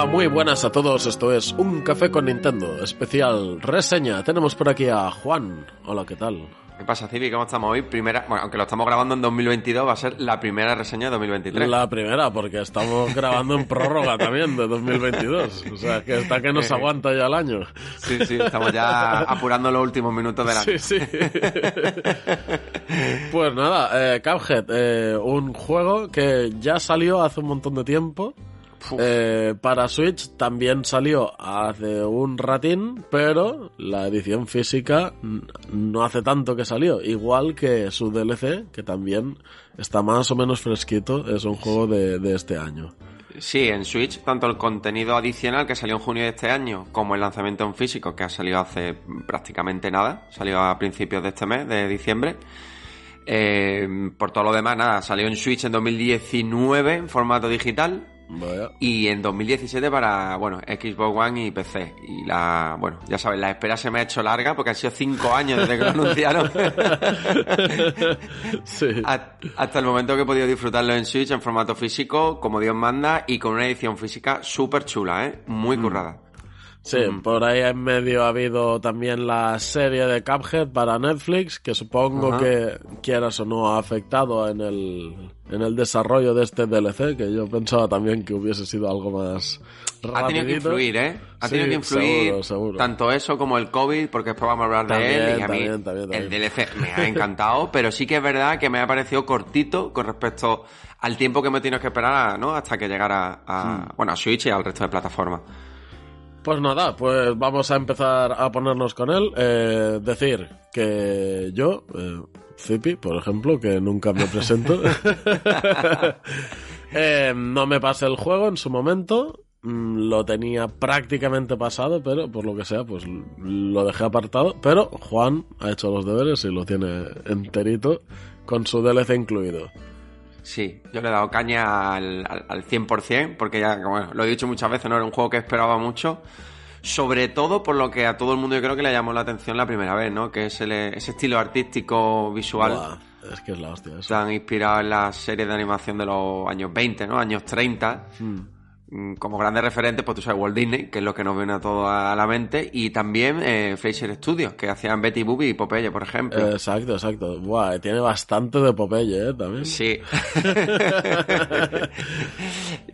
Hola, muy buenas a todos. Esto es Un Café con Nintendo, especial reseña. Tenemos por aquí a Juan. Hola, ¿qué tal? ¿Qué pasa, Civi? ¿Cómo estamos hoy? Primera, bueno, aunque lo estamos grabando en 2022, va a ser la primera reseña de 2023. La primera, porque estamos grabando en prórroga también de 2022. O sea, que está que nos aguanta ya el año. Sí, sí, estamos ya apurando los últimos minutos del año. Sí, sí. Pues nada, eh, Cuphead, eh, un juego que ya salió hace un montón de tiempo. Eh, para Switch también salió hace un ratín, pero la edición física no hace tanto que salió. Igual que su DLC, que también está más o menos fresquito, es un juego de, de este año. Sí, en Switch, tanto el contenido adicional que salió en junio de este año, como el lanzamiento en físico, que ha salido hace prácticamente nada, salió a principios de este mes, de diciembre. Eh, por todo lo demás, nada, salió en Switch en 2019 en formato digital, Vaya. Y en 2017 para, bueno, Xbox One y PC. Y la, bueno, ya sabes, la espera se me ha hecho larga porque han sido cinco años desde que lo anunciaron. Sí. Hasta el momento que he podido disfrutarlo en Switch en formato físico, como Dios manda, y con una edición física súper chula, ¿eh? Muy currada. Sí, por ahí en medio ha habido también la serie de Cuphead para Netflix, que supongo Ajá. que, quieras o no, ha afectado en el, en el desarrollo de este DLC, que yo pensaba también que hubiese sido algo más Ha tenido que rapidito. influir, ¿eh? Ha Sí, tenido que influir seguro, seguro. tanto eso como el COVID, porque después vamos a hablar También, de él. Y a mí también, también, el. DLC me ha encantado, pero sí que es verdad que me ha parecido cortito con respecto al tiempo que me tenido que esperar, ¿no? Hasta que llegara a, Hmm. bueno, a Switch y al resto de plataformas. Pues nada, pues vamos a empezar a ponernos con él. Eh, decir que yo, eh, Zipi, por ejemplo, que nunca me presento, eh, no me pasé el juego en su momento. Mm, Lo tenía prácticamente pasado, pero por lo que sea, pues lo dejé apartado. Pero Juan ha hecho los deberes y lo tiene enterito, con su DLC incluido. Sí, yo le he dado caña al, al, al 100%, porque ya, bueno, lo he dicho muchas veces, no era un juego que esperaba mucho. Sobre todo por lo que a todo el mundo yo creo que le llamó la atención la primera vez, ¿no? Que es el- ese estilo artístico visual. Es que es la hostia eso. Están inspirados en las series de animación de los años 20, ¿no? Años 30. Hmm. Mm, Como grandes referentes, pues tú sabes, Walt Disney, que es lo que nos viene a todo a la mente, y también eh, Fraser Studios, que hacían Betty Boop y Popeye, por ejemplo. Eh, exacto, exacto. Buah, tiene bastante de Popeye, ¿eh? También. Sí.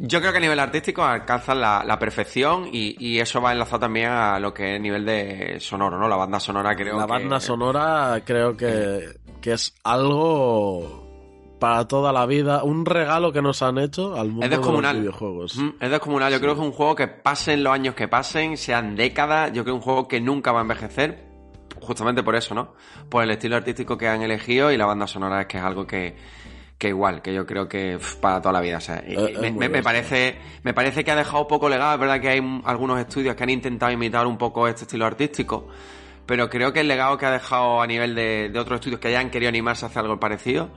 Yo creo que a nivel artístico alcanzan la, la perfección y, y eso va enlazado también a lo que es nivel de sonoro, ¿no? La banda sonora creo la que... banda sonora creo que, que es algo para toda la vida, un regalo que nos han hecho al mundo Es de los descomunal. videojuegos. Mm, Es descomunal. Yo creo que es un juego que pasen los años que pasen, sean décadas. Yo creo que es un juego que nunca va a envejecer. Justamente por eso, ¿no? Por el estilo artístico que han elegido y la banda sonora es que es algo que, que igual, que yo creo que para toda la vida. O sea, y- Eh, me, parece, me parece que ha dejado poco legado. Es verdad que hay algunos estudios que han intentado imitar un poco este estilo artístico. Pero creo que el legado que ha dejado a nivel de, de otros estudios que hayan querido animarse a hacer algo parecido,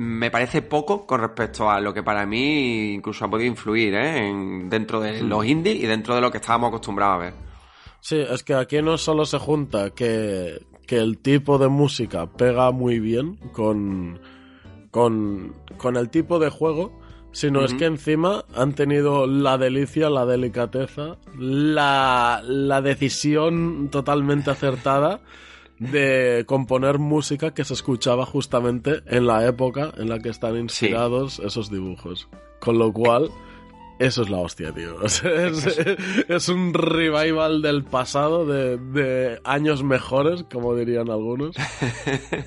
me parece poco con respecto a lo que para mí incluso ha podido influir ¿eh? en- dentro de los indies y dentro de lo que estábamos acostumbrados a ver. Sí, es que aquí no solo se junta que, que el tipo de música pega muy bien con, con, con el tipo de juego, sino es que encima han tenido la delicia, la delicadeza, la, la decisión totalmente acertada de componer música que se escuchaba justamente en la época en la que están inspirados esos dibujos. Con lo cual, eso es la hostia, tío. es, un revival del pasado, de, años mejores, como dirían algunos,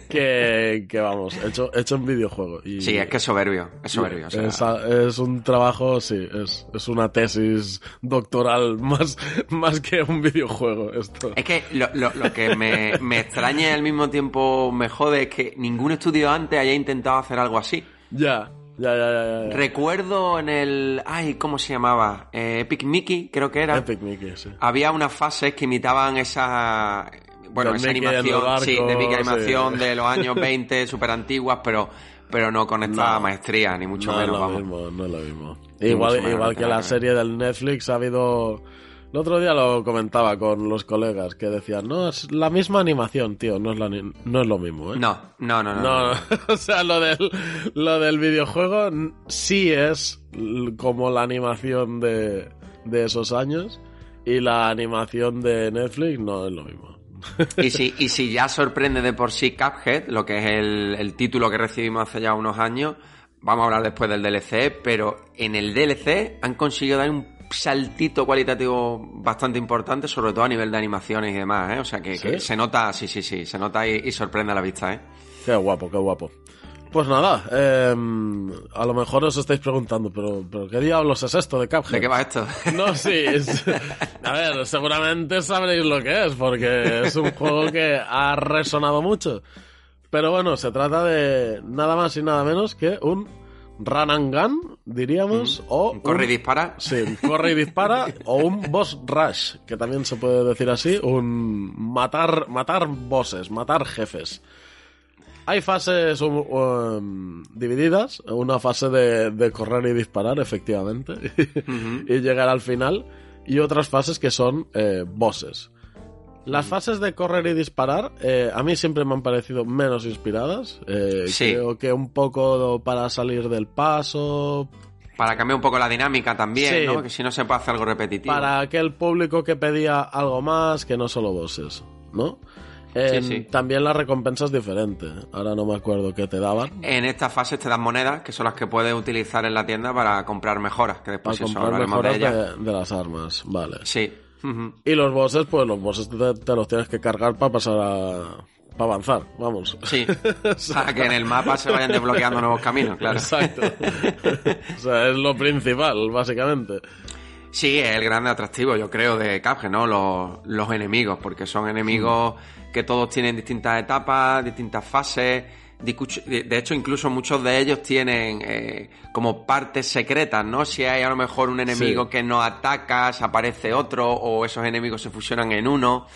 que, vamos, hecho, hecho en videojuego. Y, sí, es que es soberbio, es soberbio. es, un trabajo, sí, es, es una tesis doctoral más, más que un videojuego. Esto. Es que lo, lo, que me, me extraña y al mismo tiempo me jode es que ningún estudio antes haya intentado hacer algo así. Ya. Ya, ya, ya, Recuerdo en el. Ay, ¿cómo se llamaba? Eh, Epic Mickey, creo que era. Epic Mickey, sí. Había unas fases que imitaban esa. Bueno, esa animación, sí, de Mickey animación de los años 20, súper antiguas, pero, pero no con esta maestría, ni mucho menos. Es lo Mismo, no es lo mismo. Igual, igual que la serie del Netflix ha habido el otro día lo comentaba con los colegas que decían, no, es la misma animación, tío, no es, la no es lo mismo, ¿eh? No, no, no, no. no, o sea, lo del, lo del videojuego sí es como la animación de, de esos años y la animación de Netflix no es lo mismo. y si, y si ya sorprende de por sí Cuphead, lo que es el, el título que recibimos hace ya unos años, vamos a hablar después del DLC, pero en el DLC han conseguido dar un saltito cualitativo bastante importante, sobre todo a nivel de animaciones y demás, ¿eh? O sea que, se nota, sí, sí, sí, se nota y, sorprende a la vista, ¿eh? Qué guapo, qué guapo. Pues nada, em, a lo mejor os estáis preguntando, pero, pero ¿qué diablos es esto de Cuphead? ¿De qué va esto? No, sí, a ver, seguramente sabréis lo que es, porque es un juego que ha resonado mucho. Pero bueno, se trata de nada más y nada menos que un run and gun, diríamos, o... Corre y dispara. Sí, corre y dispara, o un boss rush, que también se puede decir así, un matar, matar bosses, matar jefes. Hay fases um, um, divididas, una fase de, correr y disparar, efectivamente, y llegar al final, y otras fases que son eh, bosses. Las fases de correr y disparar eh, a mí siempre me han parecido menos inspiradas. Eh, Creo que un poco para salir del paso. Para cambiar un poco la dinámica también, ¿no? Que si no se puede hacer algo repetitivo. Para aquel público que pedía algo más que no solo bosses, ¿no? sí, También la recompensa es diferente. Ahora no me acuerdo qué te daban. En estas fases te dan monedas, que son las que puedes utilizar en la tienda para comprar mejoras, que después para comprar mejoras de, de las armas, vale. Sí. Y los bosses, pues los bosses te, los tienes que cargar para pasar a. para avanzar, vamos. Sí. para que en el mapa se vayan desbloqueando nuevos caminos, claro. Exacto. o sea, es lo principal, básicamente. Sí, es el grande atractivo, yo creo, de Cuphead, ¿no? Los, los enemigos, porque son enemigos que todos tienen distintas etapas, distintas fases de hecho, incluso muchos de ellos tienen eh, como partes secretas, ¿no? Si hay a lo mejor un enemigo que no atacas, aparece otro, o esos enemigos se fusionan en uno.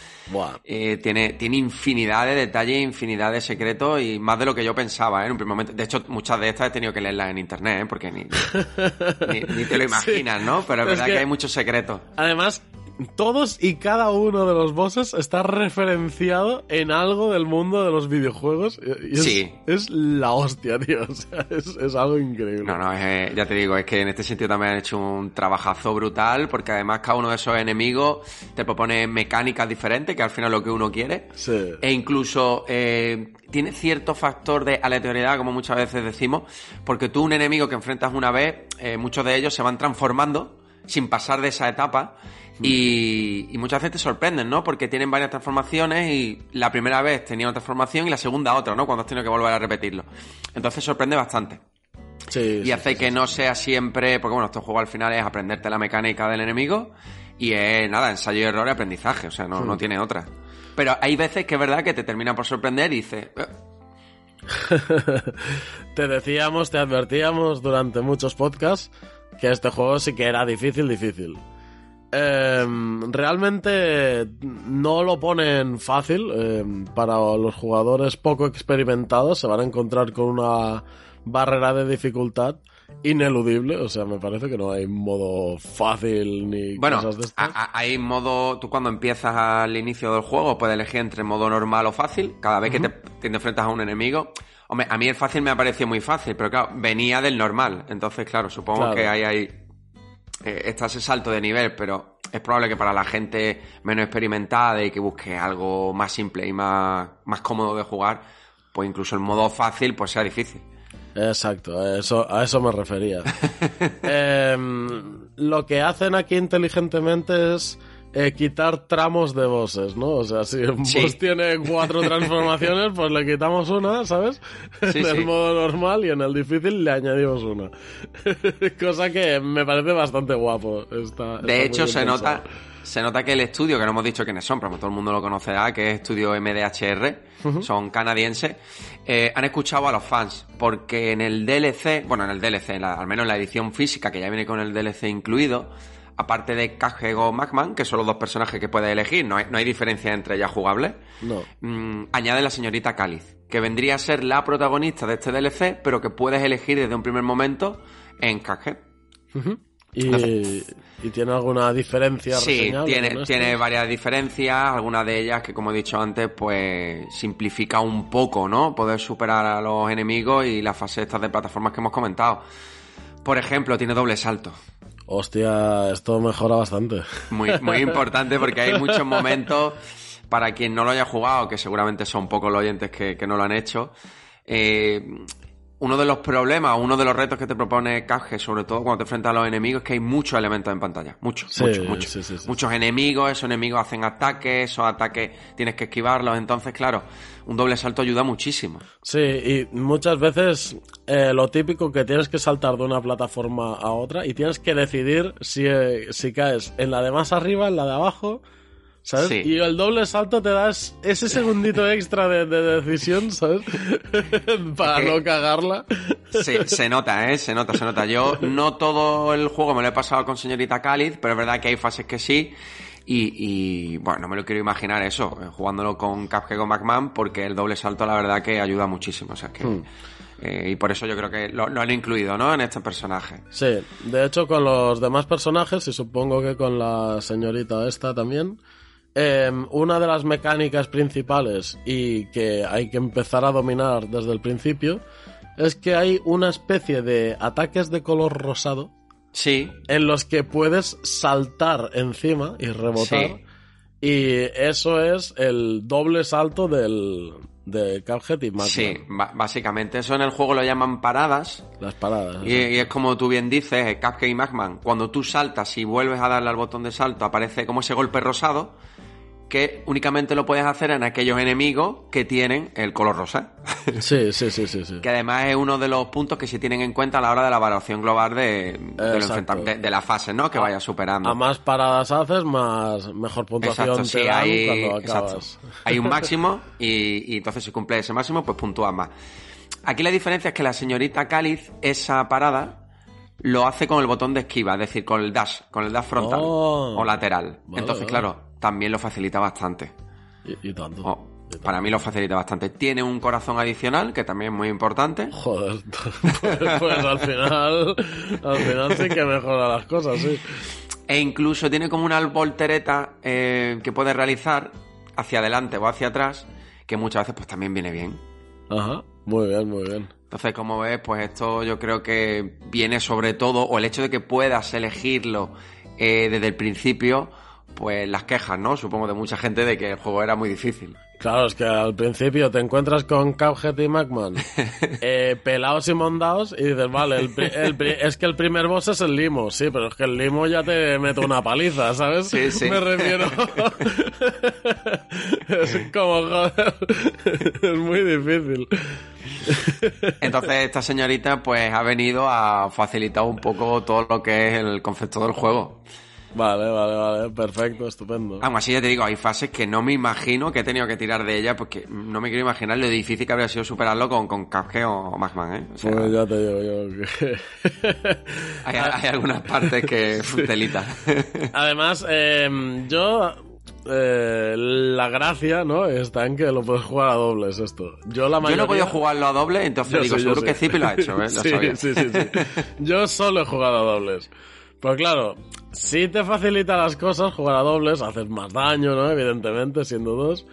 Eh, tiene, tiene infinidad de detalles, infinidad de secretos y más de lo que yo pensaba ¿eh? en un primer momento. De hecho, muchas de estas he tenido que leerlas en internet, ¿eh? porque ni, ni, te lo imaginas, ¿no? Pero es, verdad que hay muchos secretos. Además, todos y cada uno de los bosses está referenciado en algo del mundo de los videojuegos. Y es, sí. Es la hostia, tío. O sea, es, algo increíble. No, no, ya te digo, es que en este sentido también han hecho un trabajazo brutal, porque además cada uno de esos enemigos te propone mecánicas diferentes, que al final es lo que uno quiere. Sí. E incluso eh, tiene cierto factor de aleatoriedad, como muchas veces decimos, porque tú un enemigo que enfrentas una vez, eh, muchos de ellos se van transformando sin pasar de esa etapa y, muchas veces te sorprenden, ¿no? Porque tienen varias transformaciones y la primera vez tenía una transformación y la segunda otra, ¿no? Cuando has tenido que volver a repetirlo. Entonces sorprende bastante. Sí, y hace que no sea siempre, porque bueno, este juego al final es aprenderte la mecánica del enemigo y es nada, ensayo y error y aprendizaje, o sea, no, no tiene otra. Pero hay veces que es verdad que te termina por sorprender y dices... Eh". te decíamos, te advertíamos durante muchos podcasts que este juego sí que era difícil, difícil. Em, realmente no lo ponen fácil. Em, para los jugadores poco experimentados se van a encontrar con una barrera de dificultad ineludible, o sea, me parece que no hay modo fácil ni Bueno, cosas de estas. hay modo. Tú cuando empiezas al inicio del juego puedes elegir entre modo normal o fácil. Cada vez que te, te enfrentas a un enemigo. Hombre, a mí el fácil me ha parecido muy fácil, pero claro, venía del normal. Entonces, claro, supongo Claro. que ahí hay. Eh, está ese salto de nivel, pero es probable que para la gente menos experimentada y que busque algo más simple y más, más cómodo de jugar, pues incluso el modo fácil pues sea difícil. Exacto, a eso, a eso me refería. Em, lo que hacen aquí inteligentemente es eh, quitar tramos de bosses, ¿no? O sea, si un Sí. boss tiene cuatro transformaciones, pues le quitamos una, ¿sabes? Sí, en el sí. modo normal y en el difícil le añadimos una. Cosa que me parece bastante guapo. Está- De hecho, se nota, se nota que el estudio, que no hemos dicho quiénes son, pero todo el mundo lo conocerá, que es estudio MDHR, son canadienses, eh, han escuchado a los fans, porque en el DLC, bueno, en el DLC, en la- al menos en la edición física, que ya viene con el DLC incluido, aparte de Kagego Macman, que son los dos personajes que puedes elegir, no hay, no hay diferencia entre ellas jugables, No. mm, añade la señorita Cáliz, que vendría a ser la protagonista de este DLC, pero que puedes elegir desde un primer momento en Kage. Y, y tiene alguna diferencia Sí, tiene, tiene varias diferencias, algunas de ellas que, como he dicho antes, pues simplifica un poco, ¿no? Poder superar a los enemigos y las fases estas de plataformas que hemos comentado. Por ejemplo, tiene doble salto. Hostia, esto mejora bastante. Muy, muy importante porque hay muchos momentos, para quien no lo haya jugado, que seguramente son pocos los oyentes que, que no lo han hecho, eh, uno de los problemas, uno de los retos que te propone Cage, sobre todo cuando te enfrentas a los enemigos, es que hay muchos elementos en pantalla. Muchos, Sí, muchos, muchos. sí, sí, sí. Muchos enemigos, esos enemigos hacen ataques, esos ataques tienes que esquivarlos. Entonces, claro, un doble salto ayuda muchísimo. Sí, y muchas veces eh, lo típico que tienes que saltar de una plataforma a otra y tienes que decidir si, eh, si caes en la de más arriba, en la de abajo, ¿sabes? Sí. Y el doble salto te das ese segundito extra de, de decisión, ¿sabes? Para no cagarla. Se, se nota, ¿eh? Se nota, se nota. Yo no todo el juego me lo he pasado con señorita Cáliz, pero es verdad que hay fases que sí. Y, y, bueno, no me lo quiero imaginar eso, eh, jugándolo con Cuphead con McMahon, porque el doble salto la verdad que ayuda muchísimo. O sea, que, Hmm. eh, y por eso yo creo que lo, lo han incluido, ¿no? En este personaje. Sí, de hecho con los demás personajes, y supongo que con la señorita esta también, eh, una de las mecánicas principales y que hay que empezar a dominar desde el principio es que hay una especie de ataques de color rosado Sí, en los que puedes saltar encima y rebotar. Sí. Y eso es el doble salto del, de Cuphead y sí, básicamente. Eso en el juego lo llaman paradas. Las paradas. Y, y es como tú bien dices, eh, Cuphead y Macman, cuando tú saltas y vuelves a darle al botón de salto, aparece como ese golpe rosado, que únicamente lo puedes hacer en aquellos enemigos que tienen el color rosa. Sí, sí, sí, sí. sí. que además es uno de los puntos que se tienen en cuenta a la hora de la evaluación global de, de, la fase, ¿no? Que vayas superando. A más paradas haces, más mejor puntuación Exacto, te sí, dan hay, cuando exacto. hay un máximo y, y entonces si cumple ese máximo, pues puntúas más. Aquí la diferencia es que la señorita Cáliz, esa parada, lo hace con el botón de esquiva, es decir, con el dash, con el dash frontal Oh. o lateral. Vale, entonces, claro, también lo facilita bastante. Y, y tanto. Oh, y tanto. para mí lo facilita bastante. Tiene un corazón adicional, que también es muy importante. Joder, pues, pues al final, al final sí que mejora las cosas, sí. E incluso tiene como una voltereta eh, que puedes realizar hacia adelante o hacia atrás, que muchas veces pues también viene bien. Ajá, muy bien, muy bien. Entonces, como ves, pues esto yo creo que viene sobre todo, o el hecho de que puedas elegirlo eh, desde el principio, pues las quejas, ¿no? Supongo de mucha gente de que el juego era muy difícil. Claro, es que al principio te encuentras con Cuphead y Macman eh, pelados y mondados y dices, vale, el el es que el primer boss es el limo, sí, pero es que el limo ya te mete una paliza, ¿sabes? Sí, sí. Me refiero. es como, joder, es muy difícil. Entonces, esta señorita, pues ha venido a facilitar un poco todo lo que es el concepto del juego. Vale, vale, vale, perfecto, estupendo. Aún así, ya te digo, hay fases que no me imagino que he tenido que tirar de ella, porque no me quiero imaginar lo difícil que habría sido superarlo con, con Cuphead o Macman, ¿eh? O sea, Pues ya te digo yo que... hay, hay algunas partes que telita. Además, eh, yo eh, la gracia, ¿no? Está en que lo puedes jugar a dobles esto. Yo la Yo no he podido jugarlo a dobles, entonces digo, seguro que Zipi lo ha hecho, ¿eh? Lo sí, sabía. sí, sí, sí. Yo solo he jugado a dobles. Pues claro, si te facilita las cosas jugar a dobles, haces más daño, ¿no? Evidentemente, siendo dos.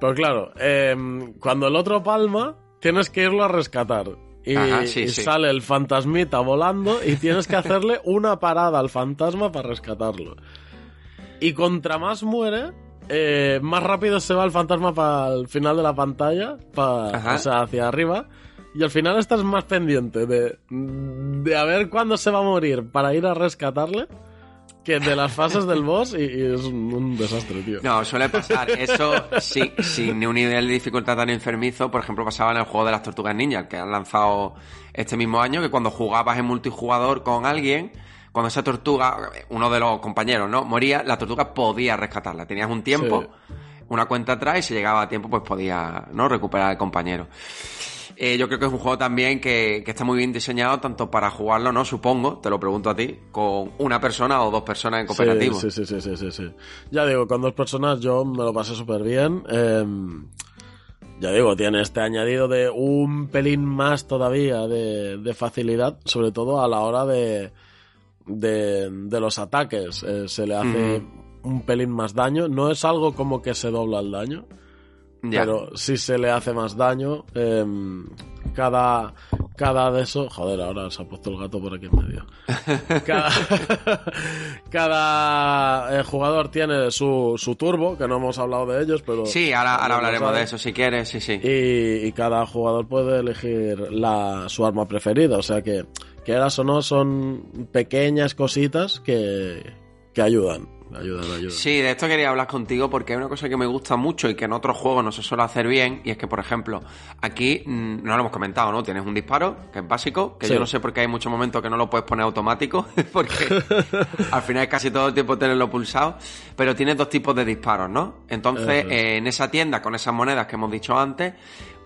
Pero claro, em, cuando el otro palma, tienes que irlo a rescatar. Y, Ajá, sí, y sí. sale el fantasmita volando y tienes que hacerle una parada al fantasma para rescatarlo. Y contra más muere, eh, más rápido se va el fantasma para el final de la pantalla, pa- Ajá. o sea, hacia arriba. Y al final estás más pendiente de, de a ver cuándo se va a morir para ir a rescatarle que de las fases del boss y, y es un, desastre, tío. No, suele pasar. Eso sí, sin un nivel de dificultad tan enfermizo, por ejemplo, pasaba en el juego de las tortugas ninja, que han lanzado este mismo año, que cuando jugabas en multijugador con alguien, cuando esa tortuga, uno de los compañeros, ¿no? Moría, la tortuga podía rescatarla. Tenías un tiempo, Sí. una cuenta atrás, y si llegaba a tiempo, pues podía, ¿no? Recuperar al compañero. Eh, yo creo que es un juego también que, que está muy bien diseñado, tanto para jugarlo, ¿no? Supongo, te lo pregunto a ti, con una persona o dos personas en cooperativo. Sí, sí, sí, sí, sí, sí. Ya digo, con dos personas yo me lo pasé súper bien. Em, ya digo, tiene este añadido de un pelín más todavía de, de facilidad, sobre todo a la hora de, de, de los ataques. Eh, se le hace un pelín más daño. No es algo como que se dobla el daño, Ya. pero sí se le hace más daño. em, cada, cada de eso. Joder, ahora se ha puesto el gato por aquí en medio. Cada, cada eh, jugador tiene su, su turbo, que no hemos hablado de ellos, pero. Sí, ahora, ahora hablaremos de eso si quieres, sí, sí. Y, y cada jugador puede elegir la, su arma preferida. O sea que, quieras o no, son pequeñas cositas que, que ayudan. Sí, de esto quería hablar contigo porque hay una cosa que me gusta mucho y que en otros juegos no se suele hacer bien y es que, por ejemplo, aquí mm, no lo hemos comentado, ¿no? Tienes un disparo, que es básico, que Sí. yo no sé por qué hay muchos momentos que no lo puedes poner automático porque al final es casi todo el tiempo tenerlo pulsado, pero tienes dos tipos de disparos, ¿no? Entonces, eh, en esa tienda, con esas monedas que hemos dicho antes,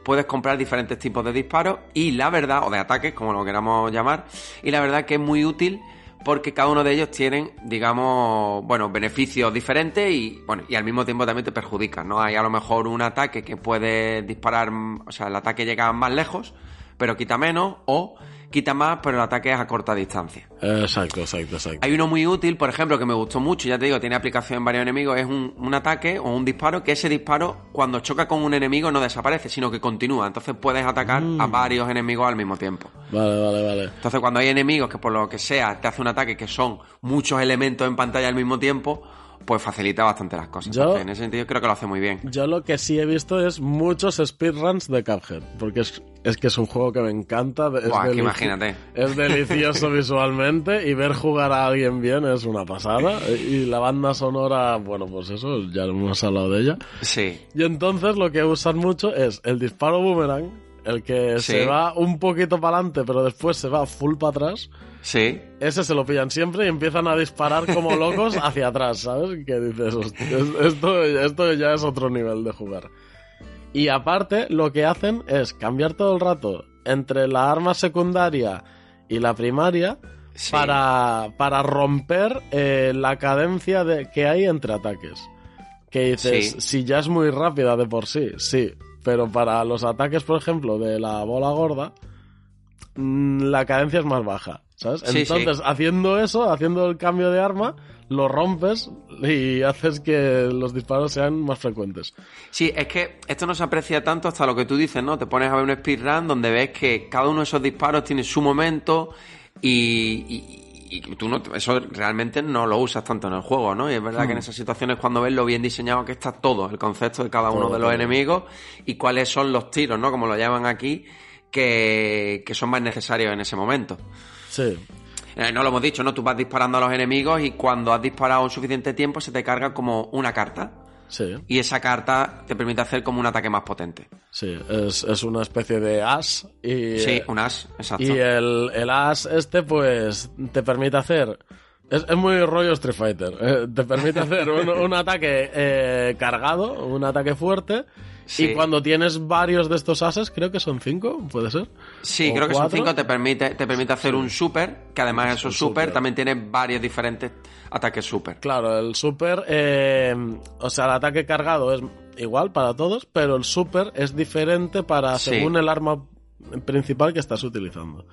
puedes comprar diferentes tipos de disparos y la verdad, o de ataques, como lo queramos llamar, y la verdad que es muy útil porque cada uno de ellos tienen, digamos, bueno, beneficios diferentes y, bueno, y al mismo tiempo también te perjudican, ¿no? Hay a lo mejor un ataque que puede disparar, o sea, el ataque llega más lejos, pero quita menos, o quita más, pero el ataque es a corta distancia. Exacto, exacto, exacto. Hay uno muy útil, por ejemplo, que me gustó mucho, ya te digo, tiene aplicación en varios enemigos, es un, un ataque o un disparo, que ese disparo, cuando choca con un enemigo, no desaparece, sino que continúa. Entonces puedes atacar a varios enemigos al mismo tiempo. Vale, vale, vale. Entonces, cuando hay enemigos que por lo que sea te hace un ataque que son muchos elementos en pantalla al mismo tiempo, pues facilita bastante las cosas. Yo- Entonces, en ese sentido creo que lo hace muy bien. Yo lo que sí he visto es muchos speedruns de Cuphead, porque es, es que es un juego que me encanta. Es Buah, que imagínate. Es delicioso visualmente y ver jugar a alguien bien es una pasada. Y la banda sonora, bueno, pues eso, ya hemos hablado de ella. Sí. Y entonces lo que usan mucho es el disparo boomerang, el que Sí. se va un poquito para adelante, pero después se va full para atrás. Sí. Ese se lo pillan siempre y empiezan a disparar como locos hacia atrás, ¿sabes? Que dices, "Hostia, es- esto, esto ya es otro nivel de jugar. Y aparte, lo que hacen es cambiar todo el rato entre la arma secundaria y la primaria Sí. para, para romper eh, la cadencia de, que hay entre ataques. Que dices, Sí. si ya es muy rápida de por sí, sí, pero para los ataques, por ejemplo, de la bola gorda, mm, la cadencia es más baja, ¿sabes? Sí, Entonces, sí. haciendo eso, haciendo el cambio de arma, lo rompes y haces que los disparos sean más frecuentes. Sí, es que esto no se aprecia tanto hasta lo que tú dices, ¿no? Te pones a ver un speedrun donde ves que cada uno de esos disparos tiene su momento y, y- y tú no, eso realmente no lo usas tanto en el juego, ¿no? Y es verdad que en esas situaciones cuando ves lo bien diseñado que está todo, el concepto de cada uno Todo, de los todo. enemigos y cuáles son los tiros, ¿no? Como lo llaman aquí, que, que son más necesarios en ese momento. Sí, Eh, no lo hemos dicho, ¿no? Tú vas disparando a los enemigos y cuando has disparado un suficiente tiempo se te carga como una carta. sí, Y esa carta te permite hacer como un ataque más potente. sí. Es, es una especie de as y... Sí, un as, exacto. Y el, el as este, pues, te permite hacer Es, es muy rollo Street Fighter. Eh, te permite hacer un, un ataque eh, cargado, un ataque fuerte. Sí. Y cuando tienes varios de estos ases, creo que son cinco, ¿puede ser? Sí, ¿O creo que son cinco, te permite, te permite hacer un super, que además esos un super, super. también tiene varios diferentes ataques super. Claro, el super, eh, o sea, el ataque cargado es igual para todos, pero el super es diferente para Sí. según el arma principal que estás utilizando.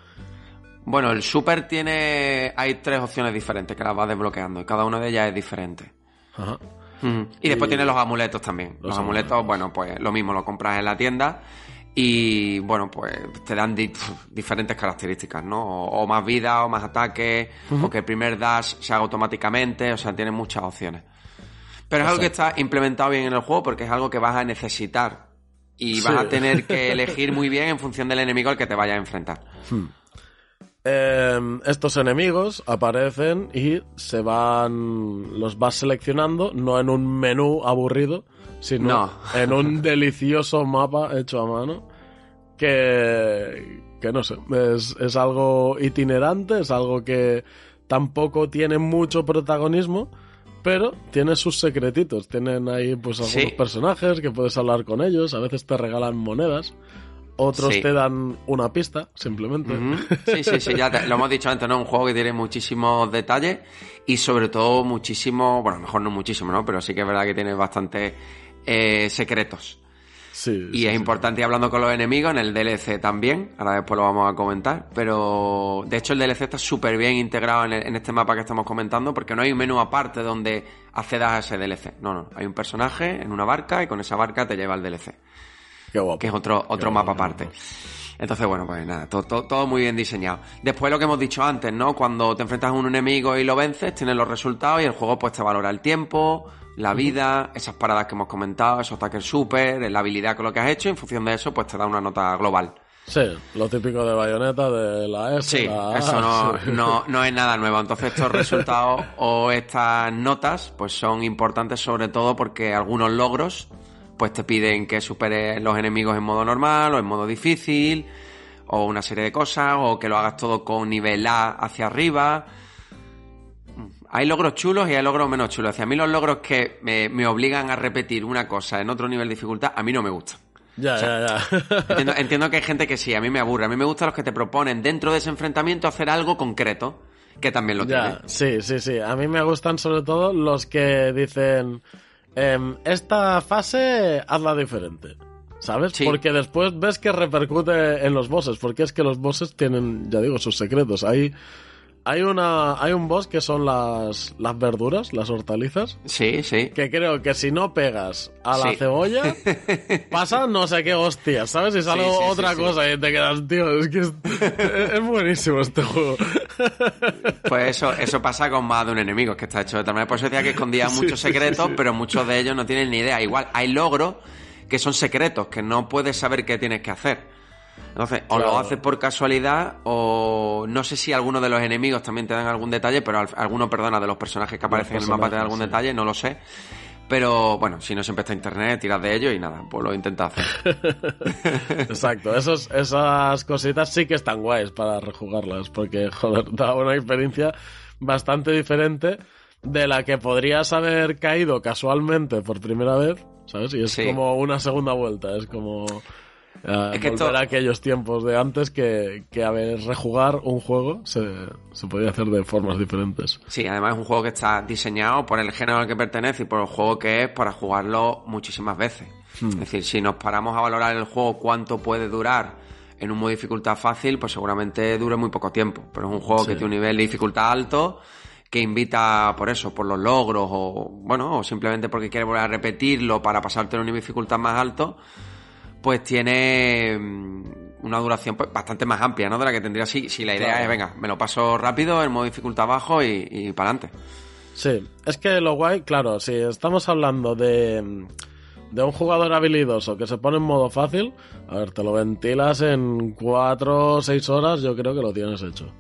Bueno, el super tiene. Hay tres opciones diferentes que las vas desbloqueando y cada una de ellas es diferente. Ajá. Y después tienes los amuletos también. Los, Los amuletos, bueno, pues lo mismo, lo compras en la tienda y, bueno, pues te dan di- diferentes características, ¿no? O, o más vida, o más ataque, o que el primer dash se haga automáticamente, o sea, tienes muchas opciones. Pero es algo que está implementado bien en el juego porque es algo que vas a necesitar y vas Sí. a tener que elegir muy bien en función del enemigo al que te vayas a enfrentar. Eh, estos enemigos aparecen y se van. los vas seleccionando, no en un menú aburrido, sino No. en un delicioso mapa hecho a mano. Que. que no sé, es, es algo itinerante, es algo que tampoco tiene mucho protagonismo. Pero tiene sus secretitos, tienen ahí pues algunos Sí. personajes que puedes hablar con ellos, a veces te regalan monedas, otros Sí. te dan una pista, simplemente. Sí, sí, sí, ya te- lo hemos dicho antes, ¿no? Un juego que tiene muchísimos detalles y sobre todo muchísimo, bueno, mejor no muchísimo, ¿no? Pero sí que es verdad que tiene bastantes eh, secretos. Sí, Y sí, es importante ir hablando con los enemigos en el DLC también, ahora después lo vamos a comentar, pero de hecho el DLC está súper bien integrado en, el- en este mapa que estamos comentando porque no hay un menú aparte donde accedas a ese DLC, no, no, hay un personaje en una barca y con esa barca te lleva al DLC Qué guapo. que es otro, otro Qué mapa guapo. aparte. Entonces, bueno, pues nada, todo, todo, todo muy bien diseñado. Después lo que hemos dicho antes, ¿no? Cuando te enfrentas a un enemigo y lo vences, tienes los resultados y el juego pues te valora el tiempo, la vida, esas paradas que hemos comentado, esos ataques super, la habilidad con lo que has hecho, y en función de eso pues te da una nota global. Sí, lo típico de bayoneta, de la S. Sí, la A, eso no, sí. no, no es nada nuevo. Entonces estos resultados o estas notas pues son importantes sobre todo porque algunos logros pues te piden que superes los enemigos en modo normal o en modo difícil o una serie de cosas o que lo hagas todo con nivel A hacia arriba. Hay logros chulos y hay logros menos chulos. Hacia mí los logros que me, me obligan a repetir una cosa en otro nivel de dificultad a mí no me gustan. Ya, ya, ya. Entiendo, entiendo que hay gente que sí, a mí me aburre. A mí me gustan los que te proponen dentro de ese enfrentamiento hacer algo concreto, que también lo tiene. ya, sí, sí, sí. A mí me gustan sobre todo los que dicen, em, esta fase hazla diferente. ¿Sabes? Sí. Porque después ves que repercute en los bosses, porque es que los bosses tienen, ya digo, sus secretos. Hay, hay, una, hay un boss que son las, las verduras, las hortalizas, Sí, sí. que creo que si no pegas a la Sí. cebolla, pasa no sé qué hostias, ¿sabes? Y sale Sí, sí, otra cosa y te quedas, tío, es que es, es buenísimo este juego. Pues eso, eso pasa con más de un enemigo, es que está hecho de tal manera. Por eso decía que escondía muchos secretos, pero muchos de ellos no tienen ni idea. Igual, hay logros que son secretos, que no puedes saber qué tienes que hacer. Entonces, o Claro. lo haces por casualidad, o no sé si algunos de los enemigos también te dan algún detalle, pero al- alguno, perdona, de los personajes que aparecen en el mapa te dan algún detalle, no lo sé. Pero bueno, si no siempre está internet, tiras de ello y nada, pues lo intentas hacer. Exacto, esos, esas cositas sí que están guays para rejugarlas, porque, joder, da una experiencia bastante diferente de la que podrías haber caído casualmente por primera vez, ¿sabes? Y es Sí. como una segunda vuelta, es como eh, Es que esto- a aquellos tiempos de antes que, que a ver, rejugar un juego se, se podía hacer de formas diferentes. Sí, además es un juego que está diseñado por el género al que pertenece y por el juego que es para jugarlo muchísimas veces. Hmm. Es decir, si nos paramos a valorar el juego cuánto puede durar en un modo de dificultad fácil, pues seguramente dure muy poco tiempo. Pero es un juego Sí. que tiene un nivel de dificultad alto que invita por eso, por los logros o bueno, o simplemente porque quiere volver a repetirlo para pasarte a un nivel de dificultad más alto, pues tiene mm, una duración pues, bastante más amplia, ¿no? De la que tendría si, si la idea Claro. es, venga, me lo paso rápido, en modo dificultad bajo y, y para adelante. Sí, es que lo guay, claro, si estamos hablando de, de un jugador habilidoso que se pone en modo fácil, a ver, te lo ventilas en 4 o 6 horas, yo creo que lo tienes hecho.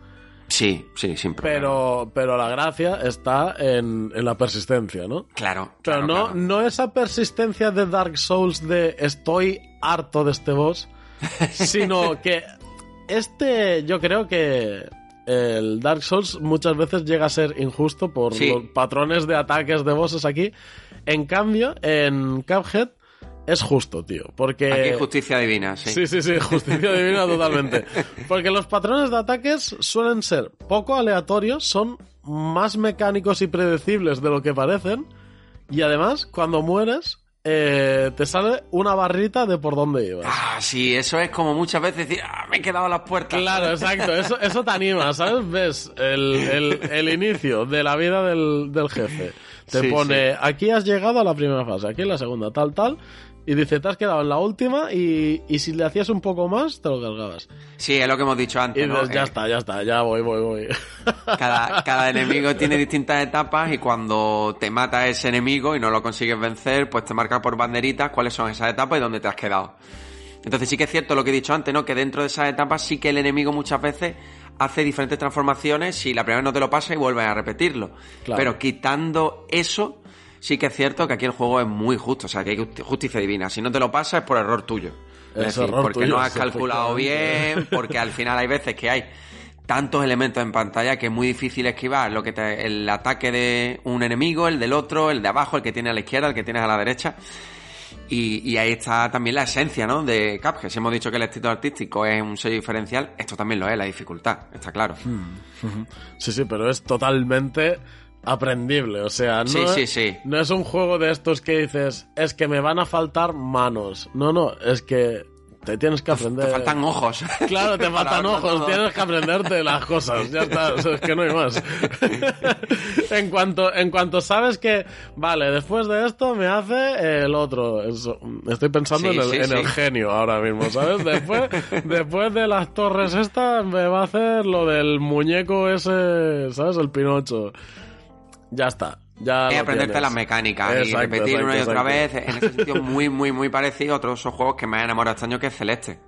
Sí, sí, problema. Pero, pero la gracia está en, en la persistencia, ¿no? Claro, Pero claro, no, claro. no esa persistencia de Dark Souls de estoy harto de este boss, sino que este yo creo que el Dark Souls muchas veces llega a ser injusto por Sí. los patrones de ataques de bosses aquí. En cambio, en Cuphead es justo, tío. Porque. Aquí justicia divina, sí. Sí, sí, sí, justicia divina totalmente. Porque los patrones de ataques suelen ser poco aleatorios, son más mecánicos y predecibles de lo que parecen. Y además, cuando mueres, eh, te sale una barrita de por dónde ibas. Ah, sí, eso es como muchas veces decir, ah, me he quedado a las puertas. Claro, exacto. Eso, eso te anima, ¿sabes? Ves el, el- el inicio de la vida del, del jefe. Te Sí, pone, aquí has llegado a la primera fase, aquí en la segunda, tal, tal. Y dice, te has quedado en la última y, y si le hacías un poco más, te lo cargabas. Sí, es lo que hemos dicho Y antes, ¿no? dices, ya Eh, está, ya está, ya voy, voy, voy. Cada, cada enemigo tiene distintas etapas y cuando te mata ese enemigo y no lo consigues vencer, pues te marca por banderitas cuáles son esas etapas y dónde te has quedado. Entonces sí que es cierto lo que he dicho antes, ¿no? Que dentro de esas etapas sí que el enemigo muchas veces hace diferentes transformaciones si la primera vez no te lo pasa y vuelves a repetirlo. Claro. Pero quitando eso, sí que es cierto que aquí el juego es muy justo, o sea, que hay justi- justicia divina. Si no te lo pasa es por error tuyo. Es, Es decir, porque tuyo, no has calculado bien, porque al final hay veces que hay tantos elementos en pantalla que es muy difícil esquivar lo que te- el ataque de un enemigo, el del otro, el de abajo, el que tiene a la izquierda, el que tienes a la derecha. Y, y ahí está también la esencia, ¿no? De Cuphead. Si hemos dicho que el estilo artístico es un sello diferencial, esto también lo es, la dificultad, está claro. Sí, sí, pero es totalmente aprendible. O sea, no, Sí, es, sí, sí. no es un juego de estos que dices, es que me van a faltar manos. No, no, es que te tienes que aprender. Te faltan ojos. Claro, te faltan ojos, tienes que aprenderte las cosas, ya está, o sea, es que no hay más. en cuanto en cuanto sabes que, vale, después de esto me hace el otro, Eso, estoy pensando Sí, en, el, sí, en sí. el genio ahora mismo, ¿sabes? Después, después de las torres estas me va a hacer lo del muñeco ese, ¿sabes? El Pinocho. Ya está. Ya Y aprenderte tienes. las mecánicas y repetir exacto, una y otra exacto. vez. En ese sentido, muy, muy, muy parecido a otros juegos que me han enamorado este año, que es Celeste.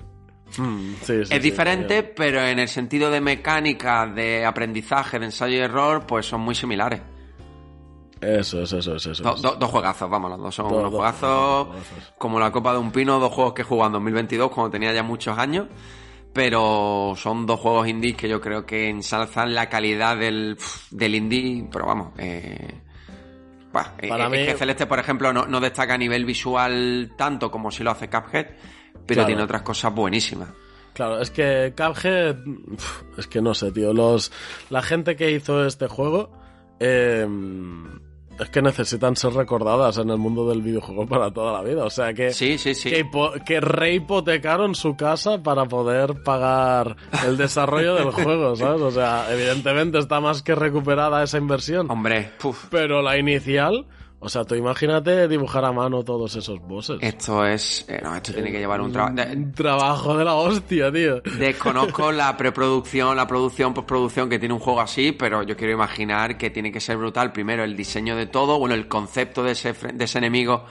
Mm, sí, sí, sí, es diferente, pero en el sentido de mecánica, de aprendizaje, de ensayo y error, pues son muy similares. Eso, eso, eso, eso. Do- do- dos juegazos, vamos, los dos son unos juegazos. como la Copa de un Pino, dos juegos que he jugado en 2022 cuando tenía ya muchos años, pero son dos juegos indies que yo creo que ensalzan la calidad del, del indie, pero vamos, eh, bah, eh, Para es mí- que Celeste, por ejemplo, no, no destaca a nivel visual tanto como si lo hace Cuphead, pero Claro. tiene otras cosas buenísimas. Claro, es que Cuphead, es que no sé, tío, los la gente que hizo este juego eh, es que necesitan ser recordadas en el mundo del videojuego para toda la vida, o sea que Sí, sí, sí. que, que rehipotecaron su casa para poder pagar el desarrollo del juego, ¿sabes? O sea, evidentemente está más que recuperada esa inversión, Hombre, puf, pero la inicial, o sea, tú imagínate dibujar a mano todos esos bosses. esto es... eh, no, esto tiene que llevar un trabajo... Un trabajo de la hostia, tío. Desconozco la preproducción, la producción, postproducción que tiene un juego así, pero yo quiero imaginar que tiene que ser brutal. Primero, el diseño de todo, bueno, el concepto de ese, de ese enemigo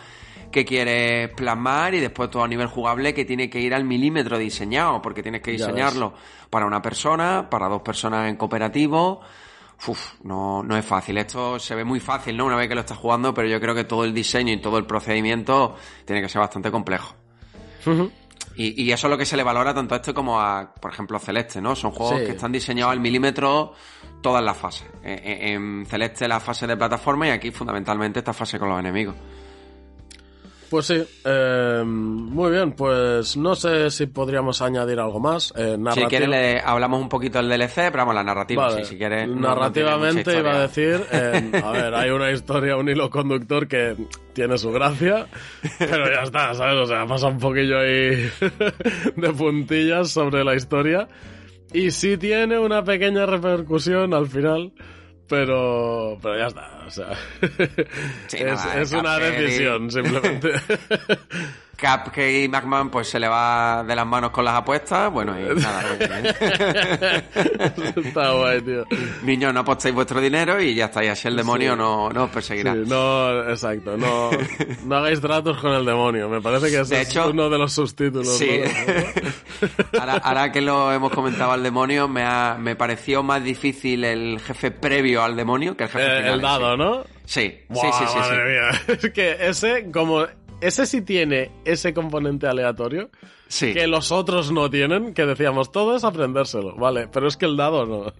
que quieres plasmar y después todo a nivel jugable que tiene que ir al milímetro diseñado, porque tienes que diseñarlo para una persona, para dos personas en cooperativo. Uf, no, no es fácil. Esto se ve muy fácil, ¿no? Una vez que lo estás jugando, pero yo creo que todo el diseño y todo el procedimiento tiene que ser bastante complejo. Y, y eso es lo que se le valora tanto a este como a, por ejemplo, Celeste, ¿no? Son juegos Sí. que están diseñados al milímetro todas las fases. Eh, eh, En Celeste la fase de plataforma y aquí fundamentalmente esta fase con los enemigos. Pues sí, eh, muy bien, pues no sé si podríamos añadir algo más. Eh, Si quieres le hablamos un poquito del DLC, pero vamos, la narrativa, Vale, sí, si quieres. no- no narrativamente iba a decir, eh, a ver, hay una historia, un hilo conductor que tiene su gracia, pero ya está, ¿sabes? O sea, pasa un poquillo ahí de puntillas sobre la historia y sí tiene una pequeña repercusión al final. Pero, pero ya está, o sea, Sí, es, nada, es una decisión simplemente. Cupcake y McMahon pues se le va de las manos con las apuestas. Bueno, y nada, pues, está guay, tío. Niños, no apostéis vuestro dinero y ya está, y así el demonio no, no os perseguirá. Sí, no, exacto, no, no hagáis tratos con el demonio. Me parece que ese De es hecho- uno de los subtítulos. Sí. ¿no? ahora, ahora que lo hemos comentado al demonio, me, ha, me pareció más difícil el jefe previo al demonio que el jefe Eh, final. el dado, ¿no? Sí, sí, sí. sí, madre mía. Es que ese, como ese sí tiene ese componente aleatorio Sí. que los otros no tienen, que decíamos, todo es aprendérselo, vale, pero es que el dado no.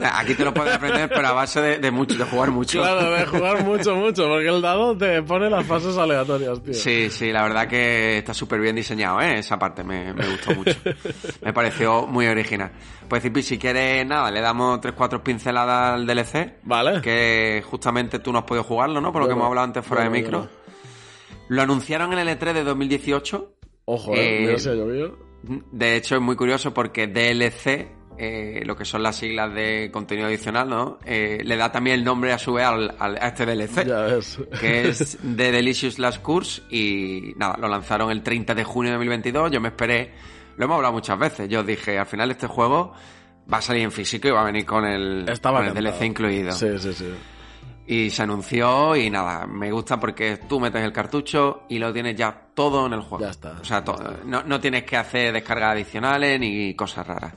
Aquí te lo puedes aprender, pero a base de, de mucho, de jugar mucho. claro, de jugar mucho, mucho, porque el dado te pone las fases aleatorias, tío. Sí, sí, la verdad que está súper bien diseñado, ¿eh? Esa parte me, me gustó mucho. me pareció muy original. Pues, Zipi, si quieres, nada, le damos tres, cuatro pinceladas al DLC. Vale. Que justamente tú no has podido jugarlo, ¿no? Por lo que hemos hablado antes fuera de micro. bueno. Lo anunciaron en el E3 de 2018. Ojo, eh, Eh, ha llovido. De hecho, es muy curioso porque DLC, eh, lo que son las siglas de contenido adicional, ¿no? Eh, le da también el nombre a su vez al, al- a este DLC. Ya ves. que es The Delicious Last Course y nada, lo lanzaron el 30 de junio de 2022, yo me esperé, lo hemos hablado muchas veces, yo dije, al final este juego va a salir en físico y va a venir con el, Estaba con el. DLC incluido. Sí, sí, sí. Y se anunció y nada, me gusta porque tú metes el cartucho y lo tienes ya todo en el juego. Ya está. O sea, todo. No, no tienes que hacer descargas adicionales ni cosas raras.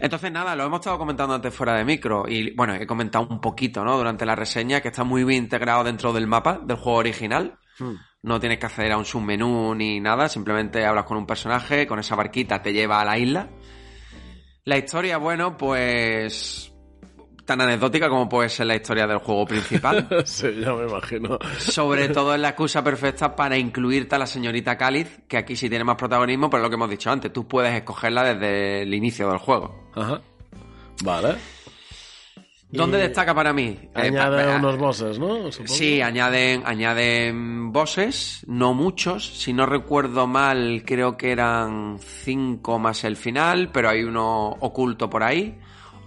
Entonces, nada, lo hemos estado comentando antes fuera de micro. Y bueno, he comentado un poquito, ¿no? Durante la reseña que está muy bien integrado dentro del mapa del juego original. Hmm. No tienes que acceder a un submenú ni nada, simplemente hablas con un personaje, con esa barquita te lleva a la isla. La historia, bueno, pues tan anecdótica como puede ser la historia del juego principal. sí, ya me imagino. Sobre todo es la excusa perfecta para incluirte a la señorita Cáliz, que aquí sí tiene más protagonismo, pero es lo que hemos dicho antes, tú puedes escogerla desde el inicio del juego. Ajá. Vale. ¿Dónde destaca para mí? Eh, Añade pa- unos bosses, ¿no? Supongo. Sí, añaden, añaden bosses, no muchos. Si no recuerdo mal, creo que eran cinco más el final, pero hay uno oculto por ahí.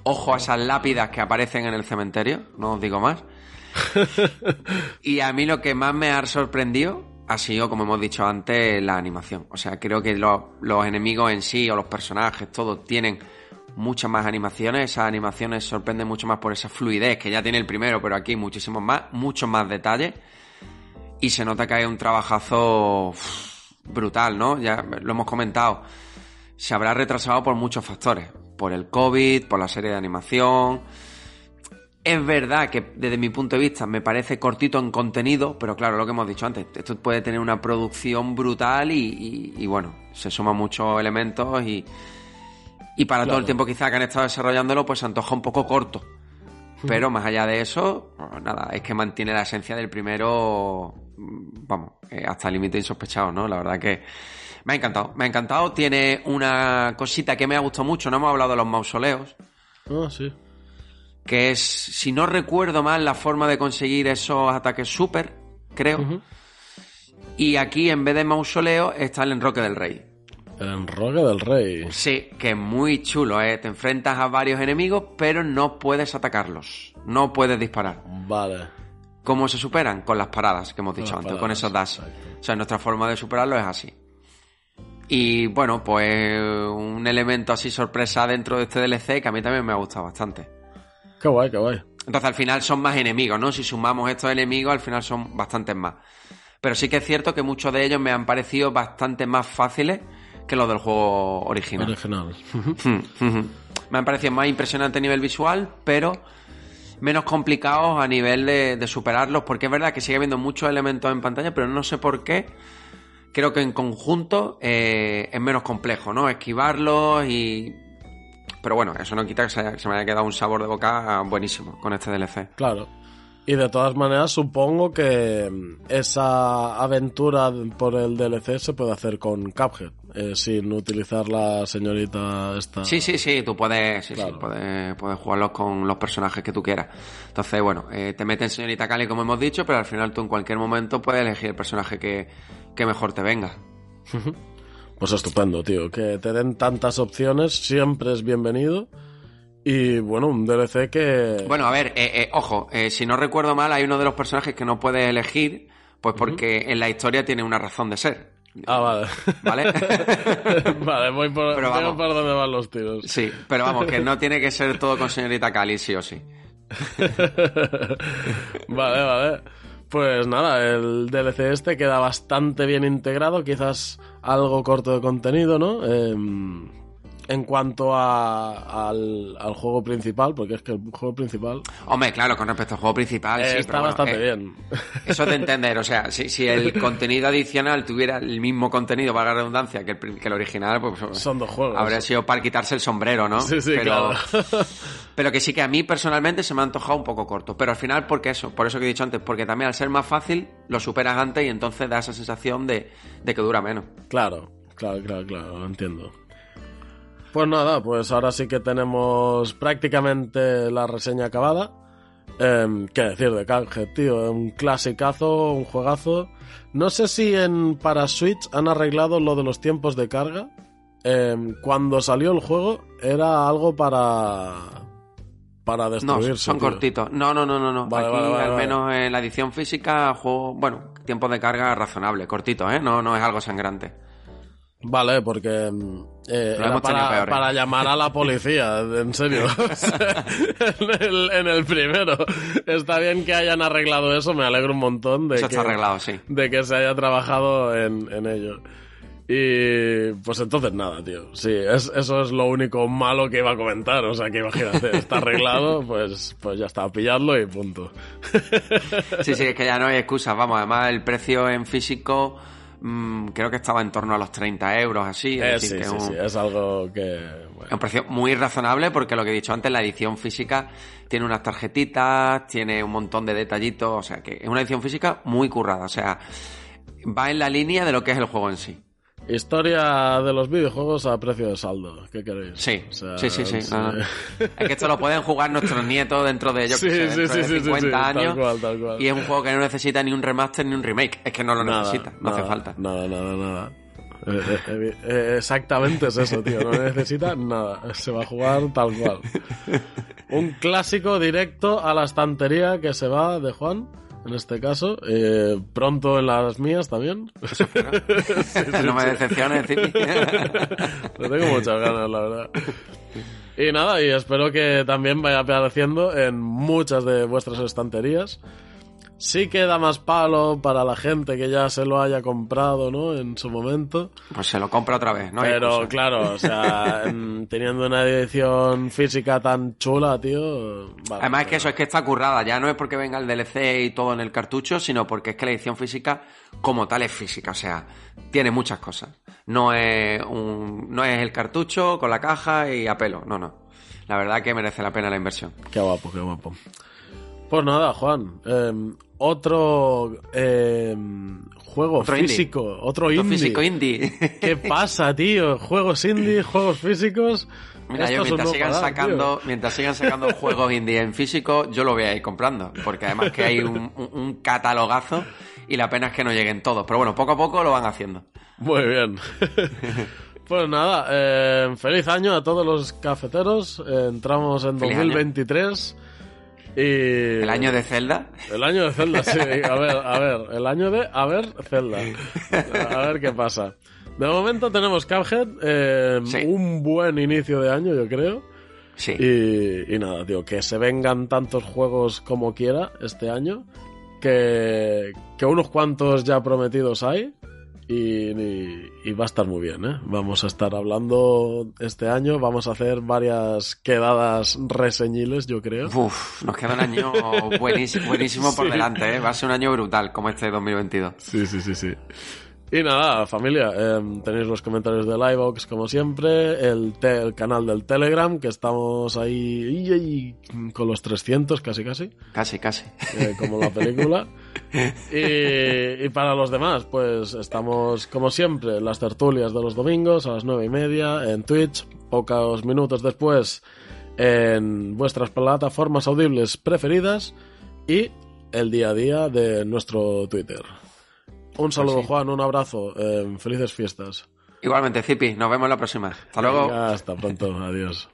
Ojo a esas lápidas que aparecen en el cementerio, no os digo más. y a mí lo que más me ha sorprendido ha sido, como hemos dicho antes, la animación. O sea, creo que los, los enemigos en sí o los personajes, todos tienen muchas más animaciones. Esas animaciones sorprenden mucho más por esa fluidez que ya tiene el primero, pero aquí muchísimos más, muchos más detalles. Y se nota que hay un trabajazo brutal, ¿no? Ya lo hemos comentado. Se habrá retrasado por muchos factores. Por el COVID, por la serie de animación. Es verdad que desde mi punto de vista me parece cortito en contenido, pero claro, lo que hemos dicho antes, esto puede tener una producción brutal y, y- y bueno, se suman muchos elementos y, y para todo el tiempo quizá que han estado desarrollándolo, pues se antoja un poco corto. Pero más allá de eso, pues nada, es que mantiene la esencia del primero, vamos, eh, hasta el límite insospechado, ¿no? La verdad que me ha encantado, me ha encantado. Tiene una cosita que me ha gustado mucho, no hemos hablado de los mausoleos, Ah, sí. que es, si no recuerdo mal, la forma de conseguir esos ataques super, creo. Y aquí, en vez de mausoleo, está el enroque del rey. El enroque del rey. Sí, que es muy chulo, ¿eh? Te enfrentas a varios enemigos, pero no puedes atacarlos. No puedes disparar. Vale. ¿Cómo se superan? Con las paradas que hemos dicho las antes, con esos dash. exacto. O sea, nuestra forma de superarlo es así. Y bueno, pues un elemento así sorpresa dentro de este DLC que a mí también me ha gustado bastante. Qué guay, qué guay. Entonces al final son más enemigos, ¿no? Si sumamos estos enemigos, al final son bastantes más. Pero sí que es cierto que muchos de ellos me han parecido bastante más fáciles que los del juego original. Original. me han parecido más impresionantes a nivel visual, pero menos complicados a nivel de, de superarlos, porque es verdad que sigue habiendo muchos elementos en pantalla, pero no sé por qué. Creo que en conjunto eh, es menos complejo, ¿no? Esquivarlos y... Pero bueno, eso no quita que se, se me haya quedado un sabor de boca buenísimo con este DLC. Claro. Y de todas maneras, supongo que esa aventura por el DLC se puede hacer con Cuphead, eh, sin utilizar la señorita esta. Sí, sí, sí, tú puedes, sí, sí, Claro. puedes, puedes jugarlos con los personajes que tú quieras. Entonces, bueno, eh, te meten señorita Cali como hemos dicho, pero al final tú en cualquier momento puedes elegir el personaje que, que mejor te venga. Pues estupendo, tío. Que te den tantas opciones siempre es bienvenido. Y bueno, un DLC que. Bueno, a ver, eh, eh, ojo, eh, si no recuerdo mal, hay uno de los personajes que no puedes elegir, pues porque en la historia tiene una razón de ser. Ah, vale. ¿Vale? vale, voy por, Pero veo vamos. por dónde van los tiros. sí, pero vamos, que no tiene que ser todo con señorita Cali, sí o sí. vale, vale. Pues nada, el DLC este queda bastante bien integrado, quizás algo corto de contenido, ¿no? Em, en cuanto a, al, al, juego principal, porque es que el juego principal... Hombre, claro, con respecto al juego principal... sí, está bastante bien. Eso de entender, o sea, si, si, el contenido adicional tuviera el mismo contenido, valga la redundancia, que el, que el original, pues... Son dos juegos. Habría sido para quitarse el sombrero, ¿no? Sí, sí, pero, claro. pero que sí que a mí personalmente se me ha antojado un poco corto. Pero al final, ¿por qué eso? Por eso que he dicho antes, porque también al ser más fácil, lo superas antes y entonces da esa sensación de, de que dura menos. Claro, claro, claro, claro, lo entiendo. Pues nada, pues ahora sí que tenemos prácticamente la reseña acabada. Eh, ¿Qué decir de Cuphead, tío? Un clasicazo, un juegazo. No sé si en para Switch han arreglado lo de los tiempos de carga. Eh, cuando salió el juego era algo para para destruirse. No, son tío. cortitos. No, no, no, no, no. Vale, Aquí, vale, vale, al menos en la edición física, juego, bueno, tiempo de carga razonable, cortito, ¿eh? No, no es algo sangrante. Vale, porque mm, eh, era para, para llamar a la policía, en serio. En, el, en el primero. Está bien que hayan arreglado eso, me alegro un montón de Eso que, arreglado, sí. de que se haya trabajado en, en ello. Y pues entonces nada, tío. Sí, es, eso es lo único malo que iba a comentar. O sea, que imagínate, está arreglado, pues, pues ya está, pillarlo y punto. Sí, sí, es que ya no hay excusas. Vamos, además el precio en físico mm, creo que estaba en torno a los 30 euros, así. Es Eh, decir, sí, que es sí, un, sí, es algo que... es bueno, un precio muy razonable porque lo que he dicho antes, la edición física tiene unas tarjetitas, tiene un montón de detallitos, o sea que es una edición física muy currada, o sea, va en la línea de lo que es el juego en sí. Historia de los videojuegos a precio de saldo. ¿Qué queréis? Sí, O sea, sí, sí, sí. no, no. Es que esto lo pueden jugar nuestros nietos dentro de, yo Sí, qué sé, sí, de sí, sí, 50 sí, tal años. cual, tal cual. Y es un juego que no necesita ni un remaster ni un remake. Es que no lo Nada, necesita, no hace falta. Nada, nada, nada. Eh, eh, eh, exactamente es eso, tío. No necesita nada. Se va a jugar tal cual. Un clásico directo a la estantería que se va de Juan, en este caso. Eh, pronto en las mías también. no me decepciones. Le tengo muchas ganas, la verdad. Y nada, y espero que también vaya apareciendo en muchas de vuestras estanterías. Sí que da más palo para la gente que ya se lo haya comprado, ¿no? En su momento. Pues se lo compra otra vez, ¿no? Pero claro, o sea, en- teniendo una edición física tan chula, tío. vale, Además es que eso es que está currada, ya no es porque venga el DLC y todo en el cartucho, sino porque es que la edición física como tal es física, o sea, tiene muchas cosas. No es un, no es el cartucho con la caja y a pelo, no, no. La verdad que merece la pena la inversión. Qué guapo, qué guapo. Pues nada, Juan. eh, otro eh, juego Otro indie. físico, otro indie. físico indie. ¿Qué pasa, tío? Juegos indie, juegos físicos. Mira, yo mientras no sigan parar, sacando, tío. mientras sigan sacando juegos indie en físico, yo lo voy a ir comprando, porque además que hay un, un- un catalogazo y la pena es que no lleguen todos. Pero bueno, poco a poco lo van haciendo. Muy bien. pues nada, eh, feliz año a todos los cafeteros. Eh, entramos en Feliz 2023. Y... El año de Zelda. El año de Zelda, sí. A ver, a ver. El año de a ver Zelda. A ver qué pasa. De momento tenemos Cuphead. eh, Sí. Un buen inicio de año, yo creo. Sí. Y, y nada, tío, que se vengan tantos juegos como quiera este año. Que, que unos cuantos ya prometidos hay. Y, y- y va a estar muy bien, ¿eh? Vamos a estar hablando este año. Vamos a hacer varias quedadas reseñibles, yo creo. Uf, nos queda un año buenísimo, buenísimo por Sí. delante, ¿eh? Va a ser un año brutal como este 2022. Sí, sí, sí, sí. Y nada, familia, em, tenéis los comentarios del iVox como siempre, el, te- el canal del Telegram, que estamos ahí y- y con los 300 casi casi, Casi, casi. eh, como la película. Y, y para los demás, pues estamos como siempre las tertulias de los domingos a las nueve y media en Twitch, pocos minutos después en vuestras plataformas audibles preferidas y el día a día de nuestro Twitter. Un saludo, Pues sí. Juan, un abrazo, eh, felices fiestas. Igualmente, Zipi, nos vemos la próxima. Hasta luego. Venga, hasta pronto, adiós.